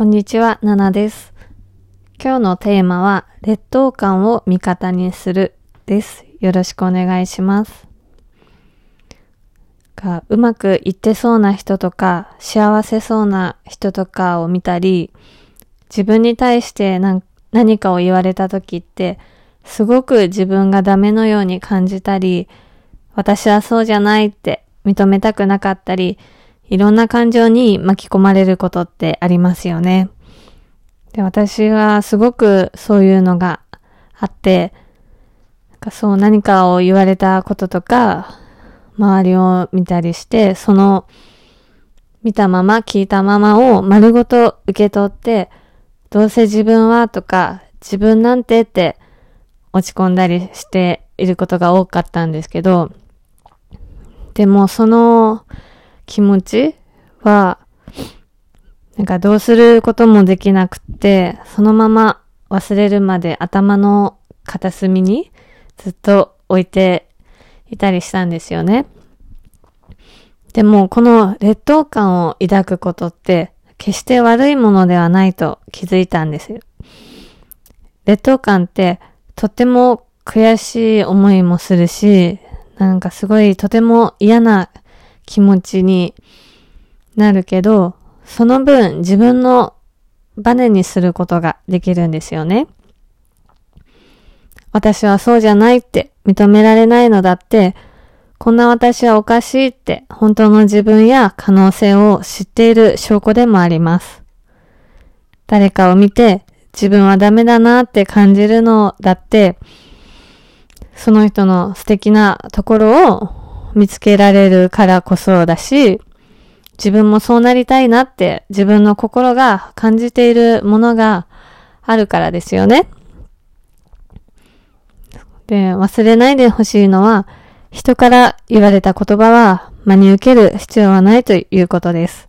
こんにちは、ナナです。今日のテーマは、劣等感を味方にするです。よろしくお願いします。がうまくいってそうな人とか、幸せそうな人とかを見たり、自分に対して何何かを言われた時って、すごく自分がダメのように感じたり、私はそうじゃないって認めたくなかったり、いろんな感情に巻き込まれることってありますよね。で、私はすごくそういうのがあって、かそう何かを言われたこととか、周りを見たりして、その見たまま聞いたままを丸ごと受け取って、どうせ自分はとか、自分なんてって落ち込んだりしていることが多かったんですけど、でもその気持ちは、なんかどうすることもできなくって、そのまま忘れるまで頭の片隅にずっと置いていたりしたんですよね。でもこの劣等感を抱くことって決して悪いものではないと気づいたんですよ。劣等感ってとっても悔しい思いもするし、なんかすごいとても嫌な気持ちになるけど、その分自分のバネにすることができるんですよね。私はそうじゃないって認められないのだって、こんな私はおかしいって本当の自分や可能性を知っている証拠でもあります。誰かを見て自分はダメだなって感じるのだって、その人の素敵なところを見つけられるからこそだし、自分もそうなりたいなって自分の心が感じているものがあるからですよね。で、忘れないでほしいのは、人から言われた言葉は真に受ける必要はないということです。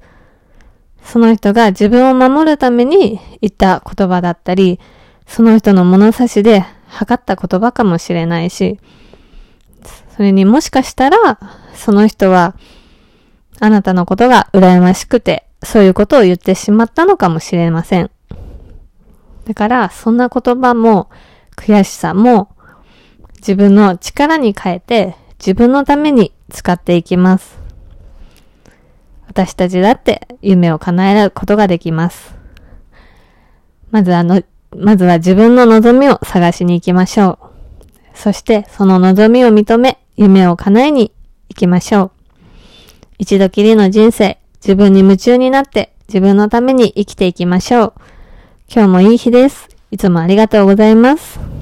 その人が自分を守るために言った言葉だったり、その人の物差しで測った言葉かもしれないし、それにもしかしたら、その人は、あなたのことが羨ましくて、そういうことを言ってしまったのかもしれません。だから、そんな言葉も、悔しさも、自分の力に変えて、自分のために使っていきます。私たちだって夢を叶えることができます。まずあの、まずは自分の望みを探しに行きましょう。そしてその望みを認め、夢を叶えに行きましょう。一度きりの人生、自分に夢中になって自分のために生きていきましょう。今日もいい日です。いつもありがとうございます。